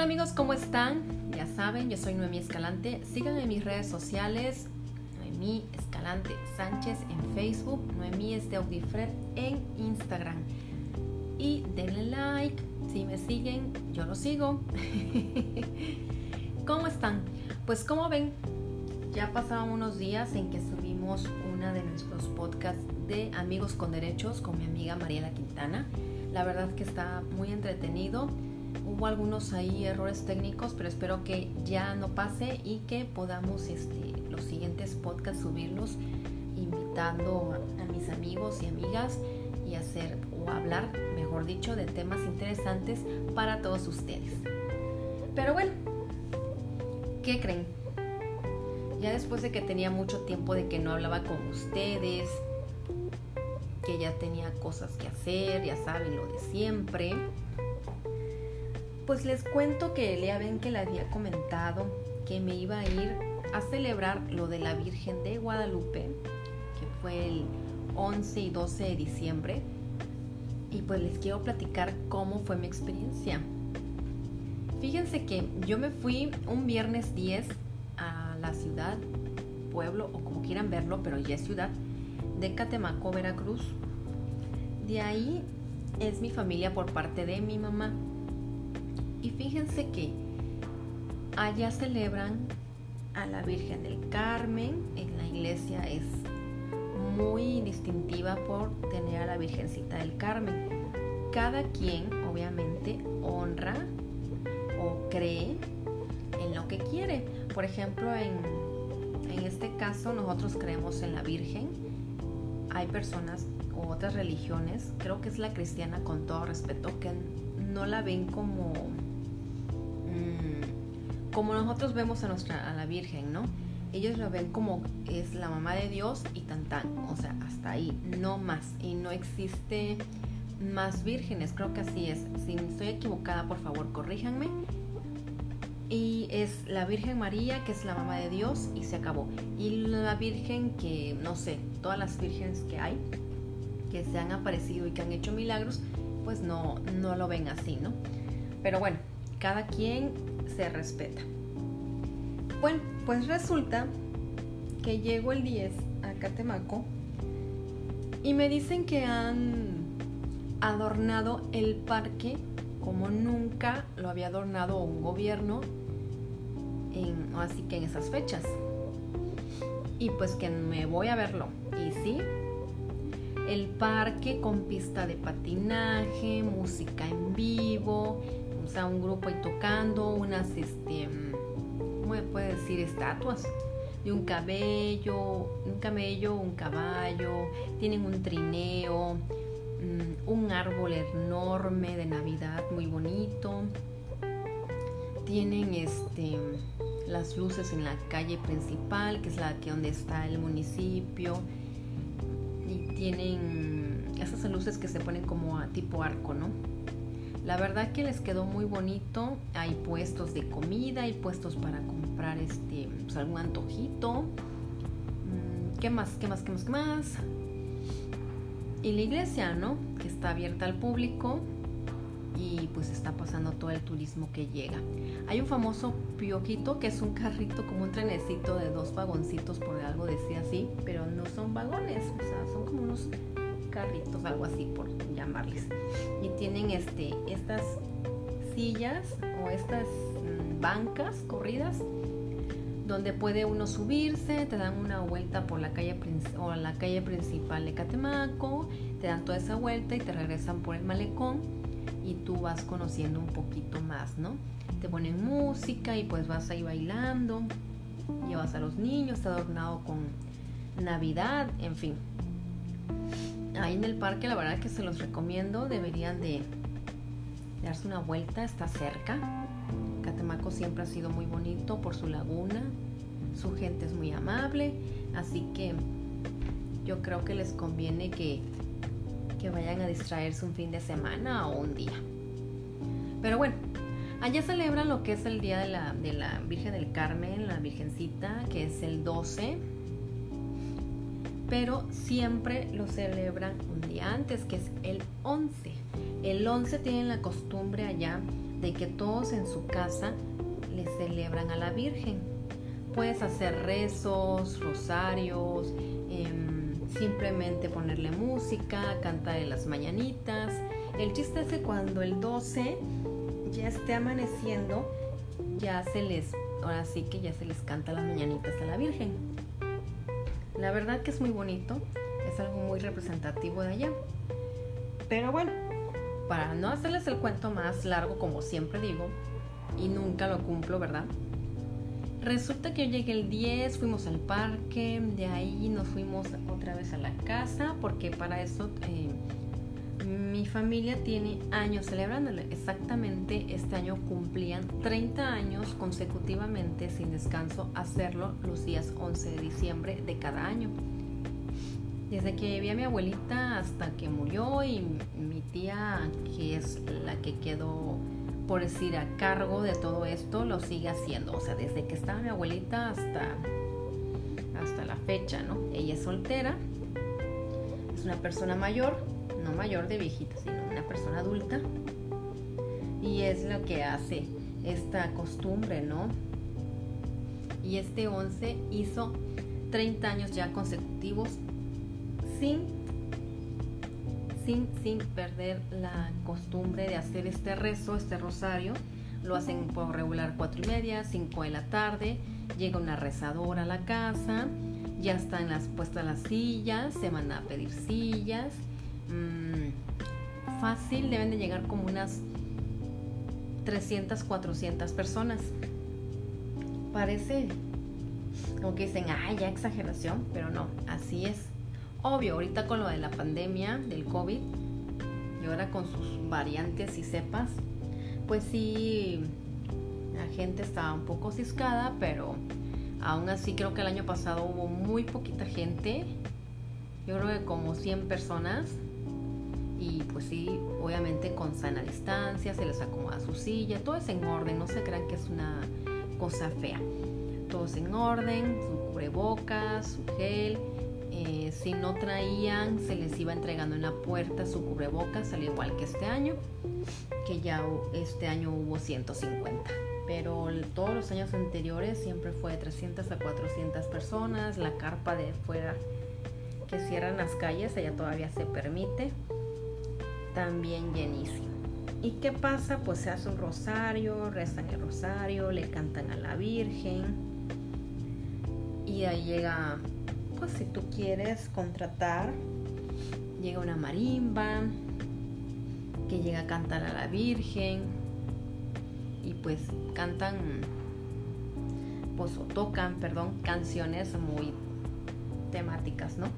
Hola amigos, ¿cómo están? Ya saben, yo soy Noemí Escalante. Síganme en mis redes sociales, Noemí Escalante Sánchez en Facebook, Noemí es de Audifred en Instagram. Y denle like, si me siguen, yo lo sigo. ¿Cómo están? Pues como ven, ya pasaron unos días en que subimos una de nuestros podcasts de Amigos con Derechos con mi amiga Mariela Quintana. La verdad que está muy entretenido hubo algunos ahí errores técnicos, pero espero que ya no pase y que podamos este, los siguientes podcasts subirlos invitando a, mis amigos y amigas y hacer o hablar, mejor dicho, de temas interesantes para todos ustedes. Pero bueno, ¿qué creen? Ya después de que tenía mucho tiempo de que no hablaba con ustedes, que ya tenía cosas que hacer, ya saben lo de siempre, pues les cuento que Lea ven que le había comentado que me iba a ir a celebrar lo de la Virgen de Guadalupe, que fue el 11 y 12 de diciembre. Y pues les quiero platicar cómo fue mi experiencia. Fíjense que yo me fui un viernes 10 a la ciudad, pueblo o como quieran verlo, pero ya es ciudad, de Catemaco, Veracruz. De ahí es mi familia por parte de mi mamá. Fíjense que allá celebran a la Virgen del Carmen. En la iglesia es muy distintiva por tener a la Virgencita del Carmen. Cada quien obviamente honra o cree en lo que quiere. Por ejemplo, en, en este caso nosotros creemos en la Virgen. Hay personas u otras religiones, creo que es la cristiana con todo respeto, que no la ven como como nosotros vemos a, nuestra, a la Virgen, ¿no? Ellos lo ven como es la mamá de Dios y tan tan, o sea, hasta ahí, no más. Y no existe más vírgenes, creo que así es. Si estoy equivocada, por favor, corríjanme. Y es la Virgen María, que es la mamá de Dios, y se acabó. Y la Virgen que, no sé, todas las vírgenes que hay, que se han aparecido y que han hecho milagros, pues no, no lo ven así, ¿no? Pero bueno, cada quien se respeta. Bueno, pues resulta que llego el 10 a Catemaco y me dicen que han adornado el parque como nunca lo había adornado un gobierno en, así que en esas fechas. Y pues que me voy a verlo. Y sí, el parque con pista de patinaje, música en vivo, sea, un grupo ahí tocando, unas, este, ¿cómo me puede decir? Estatuas de un cabello, un camello, un caballo, tienen un trineo, mm, un árbol enorme de Navidad muy bonito, tienen este las luces en la calle principal, que es la que donde está el municipio, y tienen esas luces que se ponen como a tipo arco, ¿no? La verdad que les quedó muy bonito. Hay puestos de comida, hay puestos para comprar este, pues, algún antojito. Mm, ¿Qué más? ¿Qué más? ¿Qué más? ¿Qué más? Y la iglesia, ¿no? Que está abierta al público y pues está pasando todo el turismo que llega. Hay un famoso piojito que es un carrito como un trenecito de dos vagoncitos, por algo decía así, pero no son vagones, o sea, son como unos carritos, algo así por llamarles. Tienen este, estas sillas o estas mm, bancas corridas donde puede uno subirse, te dan una vuelta por la calle o la calle principal de Catemaco, te dan toda esa vuelta y te regresan por el malecón y tú vas conociendo un poquito más, ¿no? Te ponen música y pues vas ahí bailando, llevas a los niños, está adornado con Navidad, en fin ahí en el parque, la verdad que se los recomiendo, deberían de darse una vuelta, está cerca. Catemaco siempre ha sido muy bonito por su laguna, su gente es muy amable, así que yo creo que les conviene que, que vayan a distraerse un fin de semana o un día. Pero bueno, allá celebran lo que es el Día de la, de la Virgen del Carmen, la Virgencita, que es el 12 pero siempre lo celebran un día antes, que es el 11. El 11 tienen la costumbre allá de que todos en su casa le celebran a la Virgen. Puedes hacer rezos, rosarios, em, simplemente ponerle música, cantar las mañanitas. El chiste es que cuando el 12 ya esté amaneciendo, ya se les, ahora sí que ya se les canta las mañanitas a la Virgen. La verdad que es muy bonito, es algo muy representativo de allá. Pero bueno, para no hacerles el cuento más largo, como siempre digo, y nunca lo cumplo, ¿verdad? Resulta que yo llegué el 10, fuimos al parque, de ahí nos fuimos otra vez a la casa, porque para eso eh, mi familia tiene años celebrándole. Exactamente este año cumplían 30 años consecutivamente sin descanso hacerlo los días 11 de diciembre de cada año. Desde que vi a mi abuelita hasta que murió y mi tía, que es la que quedó, por decir, a cargo de todo esto, lo sigue haciendo. O sea, desde que estaba mi abuelita hasta, hasta la fecha, ¿no? Ella es soltera, es una persona mayor, no mayor de viejita, sino una persona adulta. Y es lo que hace esta costumbre, ¿no? Y este 11 hizo 30 años ya consecutivos sin, sin, sin perder la costumbre de hacer este rezo, este rosario. Lo hacen por regular cuatro y media, 5 de la tarde. Llega una rezadora a la casa, ya están las, puestas las sillas, se van a pedir sillas. Mm, fácil, deben de llegar como unas 300, 400 personas. Parece como que dicen, ay, ya exageración, pero no, así es. Obvio, ahorita con lo de la pandemia, del COVID, y ahora con sus variantes y cepas, pues sí, la gente estaba un poco ciscada, pero aún así creo que el año pasado hubo muy poquita gente, yo creo que como 100 personas, y pues sí, obviamente con sana distancia, se les acomoda su silla, todo es en orden, no se crean que es una cosa fea, todo es en orden, su cubrebocas, su gel, eh, si no traían, se les iba entregando en la puerta su cubrebocas, al igual que este año, que ya este año hubo 150. Pero todos los años anteriores siempre fue de 300 a 400 personas, la carpa de fuera que cierran las calles, allá todavía se permite, también llenísimo. ¿Y qué pasa? Pues se hace un rosario, rezan el rosario, le cantan a la Virgen y ahí llega pues si tú quieres contratar, llega una marimba que llega a cantar a la Virgen y pues cantan, pues o tocan, perdón, canciones muy temáticas, ¿no?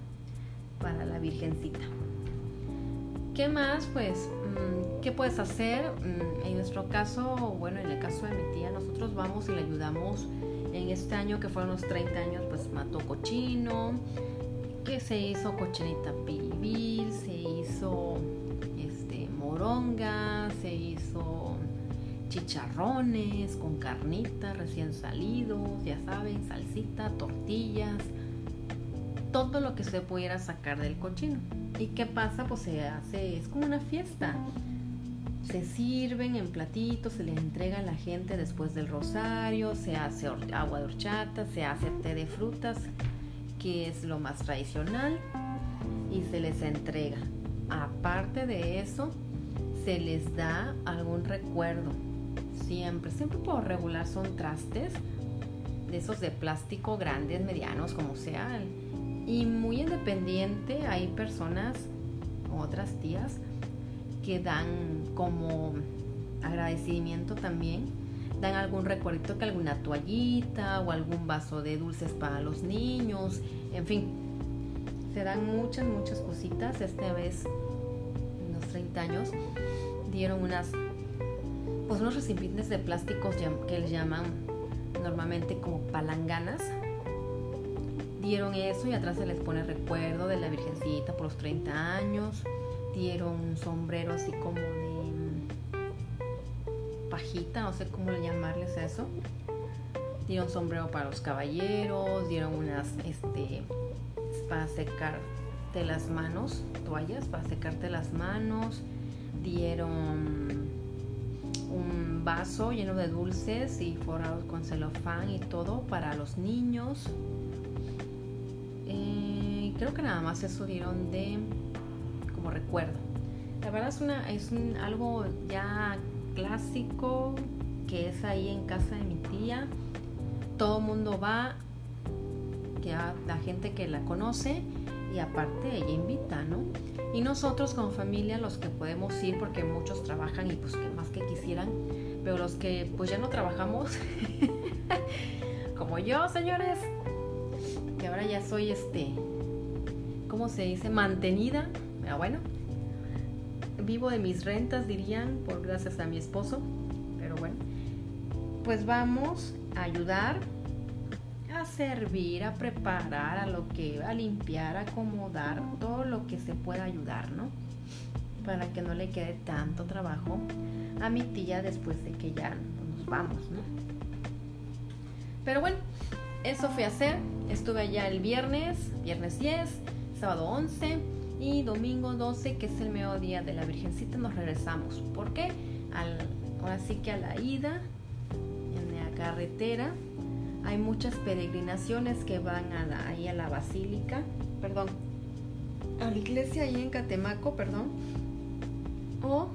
Para la Virgencita. ¿Qué más? Pues, mm, ¿qué puedes hacer? Mm, en nuestro caso, bueno, en el caso de mi tía, nosotros vamos y le ayudamos en este año que fueron los 30 años, pues mató cochino, que se hizo cochinita pibil, se hizo este, moronga, se hizo chicharrones con carnitas recién salidos, ya saben, salsita, tortillas, todo lo que se pudiera sacar del cochino. ¿Y qué pasa? Pues se hace, es como una fiesta se sirven en platitos, se les entrega a la gente después del rosario, se hace agua de horchata, se hace té de frutas, que es lo más tradicional, y se les entrega. Aparte de eso, se les da algún recuerdo. Siempre, siempre por regular son trastes de esos de plástico grandes, medianos, como sea. Y muy independiente, hay personas, otras tías, que dan como agradecimiento también, dan algún recuerdo que alguna toallita o algún vaso de dulces para los niños, en fin, se dan muchas, muchas cositas. Esta vez, en los 30 años, dieron unas, pues unos recipientes de plásticos que les llaman normalmente como palanganas. Dieron eso y atrás se les pone recuerdo de la Virgencita por los 30 años dieron un sombrero así como de mm, pajita, no sé cómo llamarles eso. Dieron sombrero para los caballeros, dieron unas este para secarte las manos, toallas para secarte las manos, dieron un vaso lleno de dulces y forrados con celofán y todo para los niños. Creo que nada más eso dieron de como recuerdo. La verdad es, una, es algo ya clásico que es ahí en casa de mi tía. Todo el mundo va, que la gente que la conoce y aparte ella invita, ¿no? Y nosotros como familia los que podemos ir porque muchos trabajan y pues que más que quisieran, pero los que pues ya no trabajamos, como yo, señores, que ahora ya soy este, ¿cómo se dice? Mantenida, pero bueno, vivo de mis rentas, dirían, por gracias a mi esposo, pero bueno, pues vamos a ayudar a servir, a preparar, a lo que, a limpiar, a acomodar, todo lo que se pueda ayudar, ¿no? Para que no le quede tanto trabajo a mi tía después de que ya nos vamos, ¿no? Pero bueno, eso fui a hacer. Estuve allá el viernes, viernes 10, sábado 11 y domingo 12, que es el mediodía de la Virgencita, nos regresamos. ¿Por qué? Al, ahora sí que a la ida en la carretera hay muchas peregrinaciones que van ahí a la basílica, perdón, a la iglesia ahí en Catemaco, perdón, o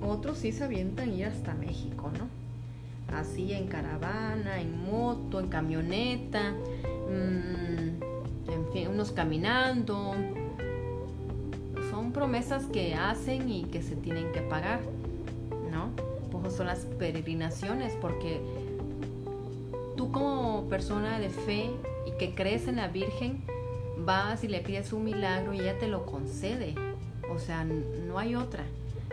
otros sí se avientan ir hasta México, ¿no? Así en caravana, en moto, en camioneta, mm, en fin, unos caminando. Son promesas que hacen y que se tienen que pagar, ¿no? Pues son las peregrinaciones porque tú como persona de fe y que crees en la Virgen, vas y le pides un milagro y ella te lo concede. O sea, no hay otra.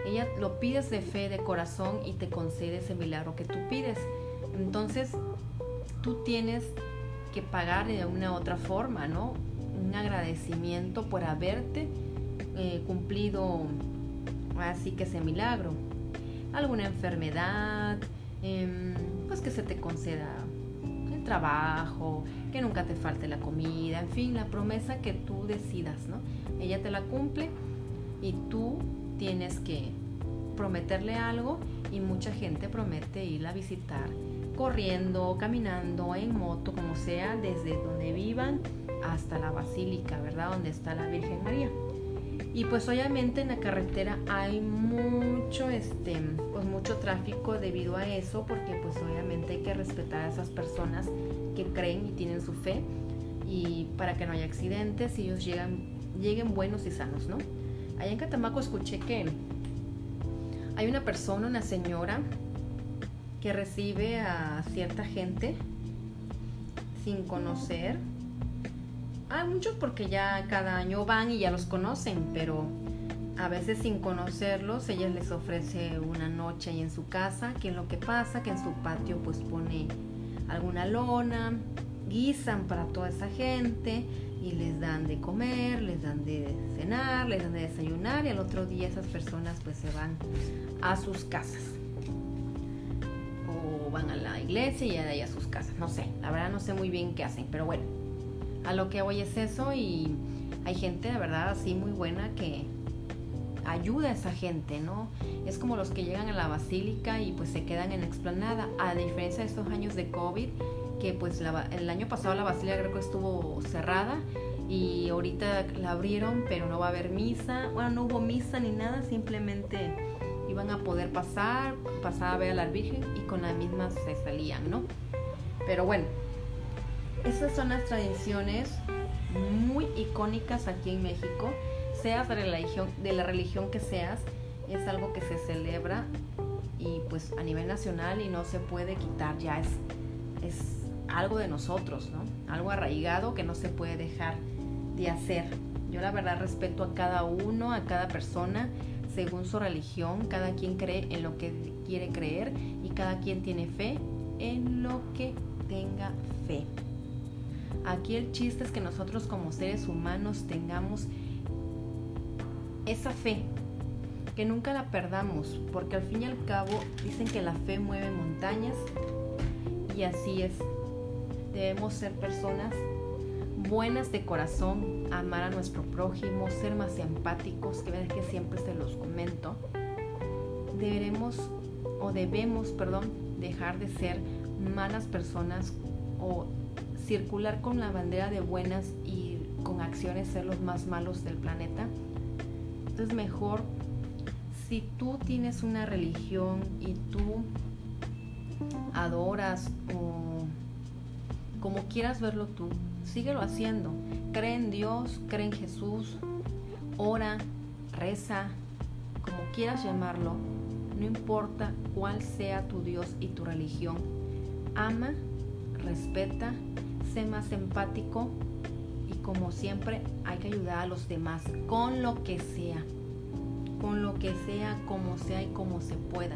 Ella lo pides de fe, de corazón y te concede ese milagro que tú pides. Entonces, tú tienes que pagar de una otra forma, ¿no? Un agradecimiento por haberte eh, cumplido así que ese milagro. Alguna enfermedad, em, pues que se te conceda trabajo, que nunca te falte la comida, en fin, la promesa que tú decidas, ¿no? Ella te la cumple y tú tienes que prometerle algo y mucha gente promete ir a visitar corriendo, caminando, en moto, como sea, desde donde vivan hasta la basílica, ¿verdad? Donde está la Virgen María. Y pues obviamente en la carretera hay mucho, este, pues mucho tráfico debido a eso, porque pues obviamente hay que respetar a esas personas que creen y tienen su fe y para que no haya accidentes y ellos llegan, lleguen buenos y sanos, ¿no? Allá en Catamaco escuché que hay una persona, una señora, que recibe a cierta gente sin conocer hay muchos porque ya cada año van y ya los conocen, pero a veces sin conocerlos, ella les ofrece una noche ahí en su casa, que en lo que pasa, que en su patio pues pone alguna lona, guisan para toda esa gente y les dan de comer, les dan de cenar, les dan de desayunar y al otro día esas personas pues se van a sus casas. Van a la iglesia y de ahí a sus casas, no sé, la verdad no sé muy bien qué hacen, pero bueno a lo que voy es eso y hay gente de verdad así muy buena que ayuda a esa gente, ¿no? Es como los que llegan a la basílica y pues se quedan en explanada, a diferencia de estos años de COVID, que pues el año pasado la basílica creo que estuvo cerrada y ahorita la abrieron, pero no va a haber misa, bueno, no hubo misa ni nada, simplemente iban a poder pasar, pasar a ver a la Virgen y con la misma se salían, ¿no? Pero bueno, esas son las tradiciones muy icónicas aquí en México, seas de la religión, de la religión que seas, es algo que se celebra y pues a nivel nacional y no se puede quitar, ya es, es algo de nosotros, ¿no? Algo arraigado que no se puede dejar de hacer. Yo la verdad respeto a cada uno, a cada persona, según su religión, cada quien cree en lo que quiere creer y cada quien tiene fe en lo que tenga fe. Aquí el chiste es que nosotros como seres humanos tengamos esa fe, que nunca la perdamos, porque al fin y al cabo dicen que la fe mueve montañas y así es. Debemos ser personas buenas de corazón, amar a nuestro prójimo, ser más empáticos, que que siempre se los comento. Deberemos o debemos, perdón, dejar de ser malas personas o circular con la bandera de buenas y con acciones ser los más malos del planeta. Entonces mejor si tú tienes una religión y tú adoras o como quieras verlo tú, síguelo haciendo. Cree en Dios, cree en Jesús, ora, reza, como quieras llamarlo, no importa cuál sea tu Dios y tu religión. Ama, respeta, sé más empático y como siempre hay que ayudar a los demás con lo que sea, con lo que sea, como sea y como se pueda.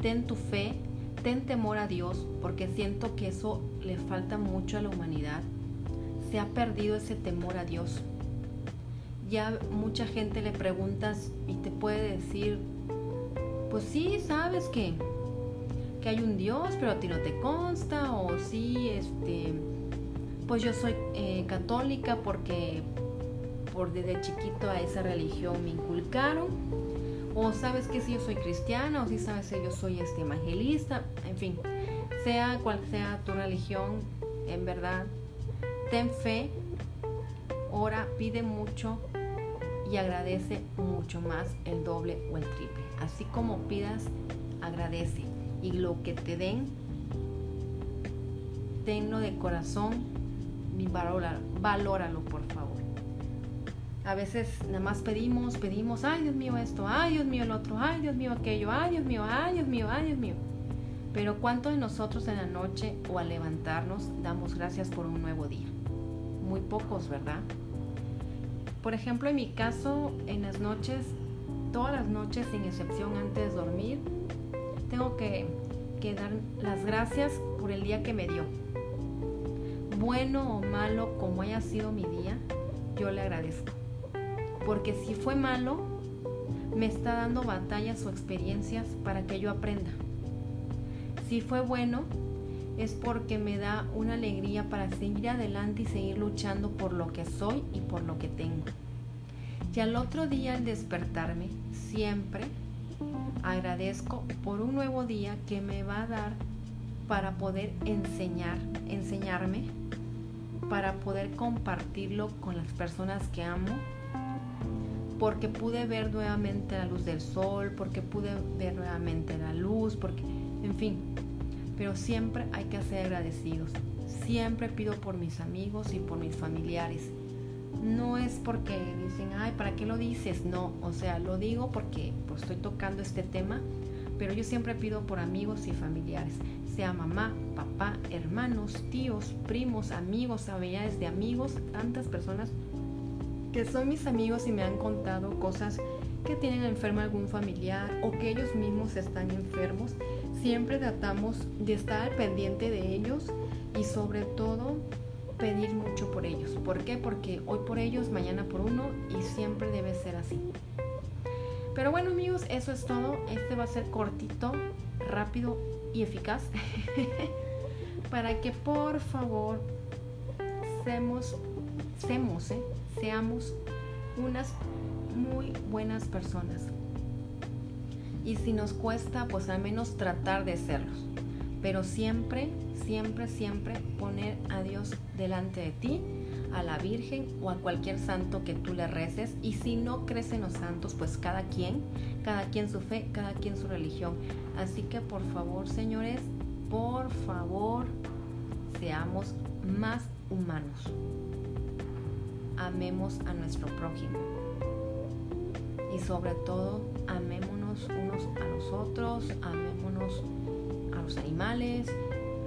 Ten tu fe, ten temor a Dios, porque siento que eso le falta mucho a la humanidad. Se ha perdido ese temor a Dios. Ya mucha gente le preguntas y te puede decir, pues sí, sabes que, que hay un Dios, pero a ti no te consta, o sí, este, pues yo soy eh, católica porque por desde chiquito a esa religión me inculcaron, o sabes que si yo soy cristiana, o si sabes que yo soy este evangelista, en fin, sea cual sea tu religión, en verdad, ten fe, ora, pide mucho y agradece mucho más el doble o el triple. Así como pidas, agradece. Y lo que te den, tenlo de corazón y valóralo, por favor. A veces nada más pedimos, pedimos, ay Dios mío esto, ay Dios mío el otro, ay Dios mío aquello, ay Dios mío, ay Dios mío, ay Dios mío. Pero ¿cuánto de nosotros en la noche o al levantarnos damos gracias por un nuevo día? Muy pocos, ¿verdad? Por ejemplo, en mi caso, en las noches todas las noches, sin excepción, antes de dormir, tengo que, dar las gracias por el día que me dio. Bueno o malo como haya sido mi día, yo le agradezco. Porque si fue malo, me está dando batallas o experiencias para que yo aprenda. Si fue bueno, es porque me da una alegría para seguir adelante y seguir luchando por lo que soy y por lo que tengo. Y al otro día al despertarme, siempre agradezco por un nuevo día que me va a dar para poder enseñar, enseñarme, para poder compartirlo con las personas que amo, porque pude ver nuevamente la luz del sol, porque pude ver nuevamente la luz, porque, en fin, pero siempre hay que ser agradecidos. Siempre pido por mis amigos y por mis familiares no es porque dicen, ay, ¿para qué lo dices? No, o sea, lo digo porque pues, estoy tocando este tema, pero yo siempre pido por amigos y familiares, sea mamá, papá, hermanos, tíos, primos, amigos, familiares de amigos, tantas personas que son mis amigos y me han contado cosas que tienen enfermo algún familiar o que ellos mismos están enfermos. Siempre tratamos de estar pendiente de ellos y sobre todo pedir mucho por ellos. ¿Por qué? Porque hoy por ellos, mañana por uno y siempre debe ser así. Pero bueno amigos, eso es todo. Este va a ser cortito, rápido y eficaz. Para que por favor seamos, seamos, ¿eh? seamos unas muy buenas personas. Y si nos cuesta, pues al menos tratar de serlos. Pero siempre siempre, siempre poner a Dios delante de ti, a la Virgen o a cualquier santo que tú le reces. Y si no crees en los santos, pues cada quien, cada quien su fe, cada quien su religión. Así que por favor, señores, por favor, seamos más humanos. Amemos a nuestro prójimo. Y sobre todo, amémonos unos a los otros, amémonos a los animales,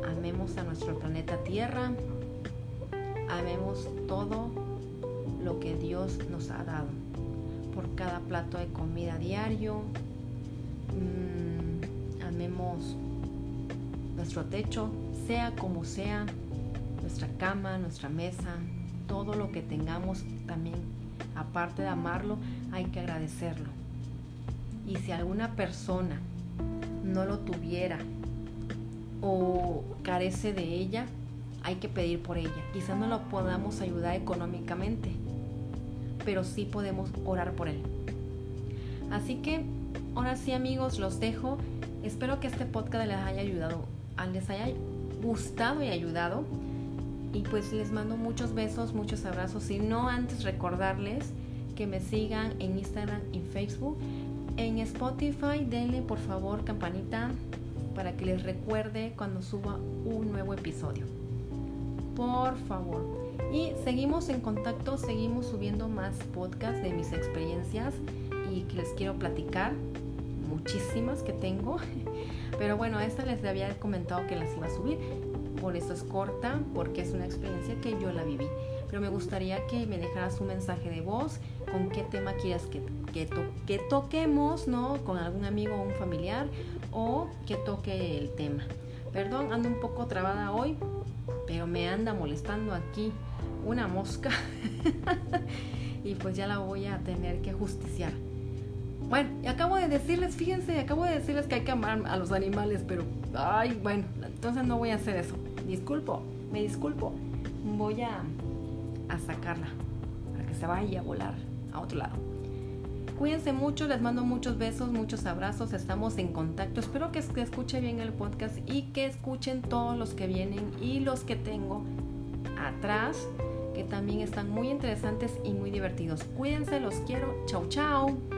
amemos a nuestro planeta Tierra, amemos todo lo que Dios nos ha dado por cada plato de comida diario, mm, amemos nuestro techo, sea como sea, nuestra cama, nuestra mesa, todo lo que tengamos también, aparte de amarlo, hay que agradecerlo. Y si alguna persona no lo tuviera o carece de ella, hay que pedir por ella. Quizás no lo podamos ayudar económicamente, pero sí podemos orar por él. Así que ahora sí amigos, los dejo. Espero que este podcast les haya ayudado, les haya gustado y ayudado. Y pues les mando muchos besos, muchos abrazos. Y no antes recordarles que me sigan en Instagram y Facebook. En Spotify denle por favor campanita para que les recuerde cuando suba un nuevo episodio. Por favor. Y seguimos en contacto, seguimos subiendo más podcasts de mis experiencias y que les quiero platicar. Muchísimas que tengo. Pero bueno, esta les había comentado que las iba a subir. Por eso es corta, porque es una experiencia que yo la viví. Pero me gustaría que me dejaras un mensaje de voz con qué tema quieras que, que, toquemos, ¿no? Con algún amigo o un familiar o que toque el tema. Perdón, ando un poco trabada hoy, pero me anda molestando aquí una mosca y pues ya la voy a tener que justiciar. Bueno, y acabo de decirles, fíjense, acabo de decirles que hay que amar a los animales, pero, ay, bueno, entonces no voy a hacer eso. Disculpo, me disculpo. Voy a, a sacarla para que se vaya a volar a otro lado. Cuídense mucho, les mando muchos besos, muchos abrazos, estamos en contacto. Espero que escuche bien el podcast y que escuchen todos los que vienen y los que tengo atrás, que también están muy interesantes y muy divertidos. Cuídense, los quiero. Chau, chau.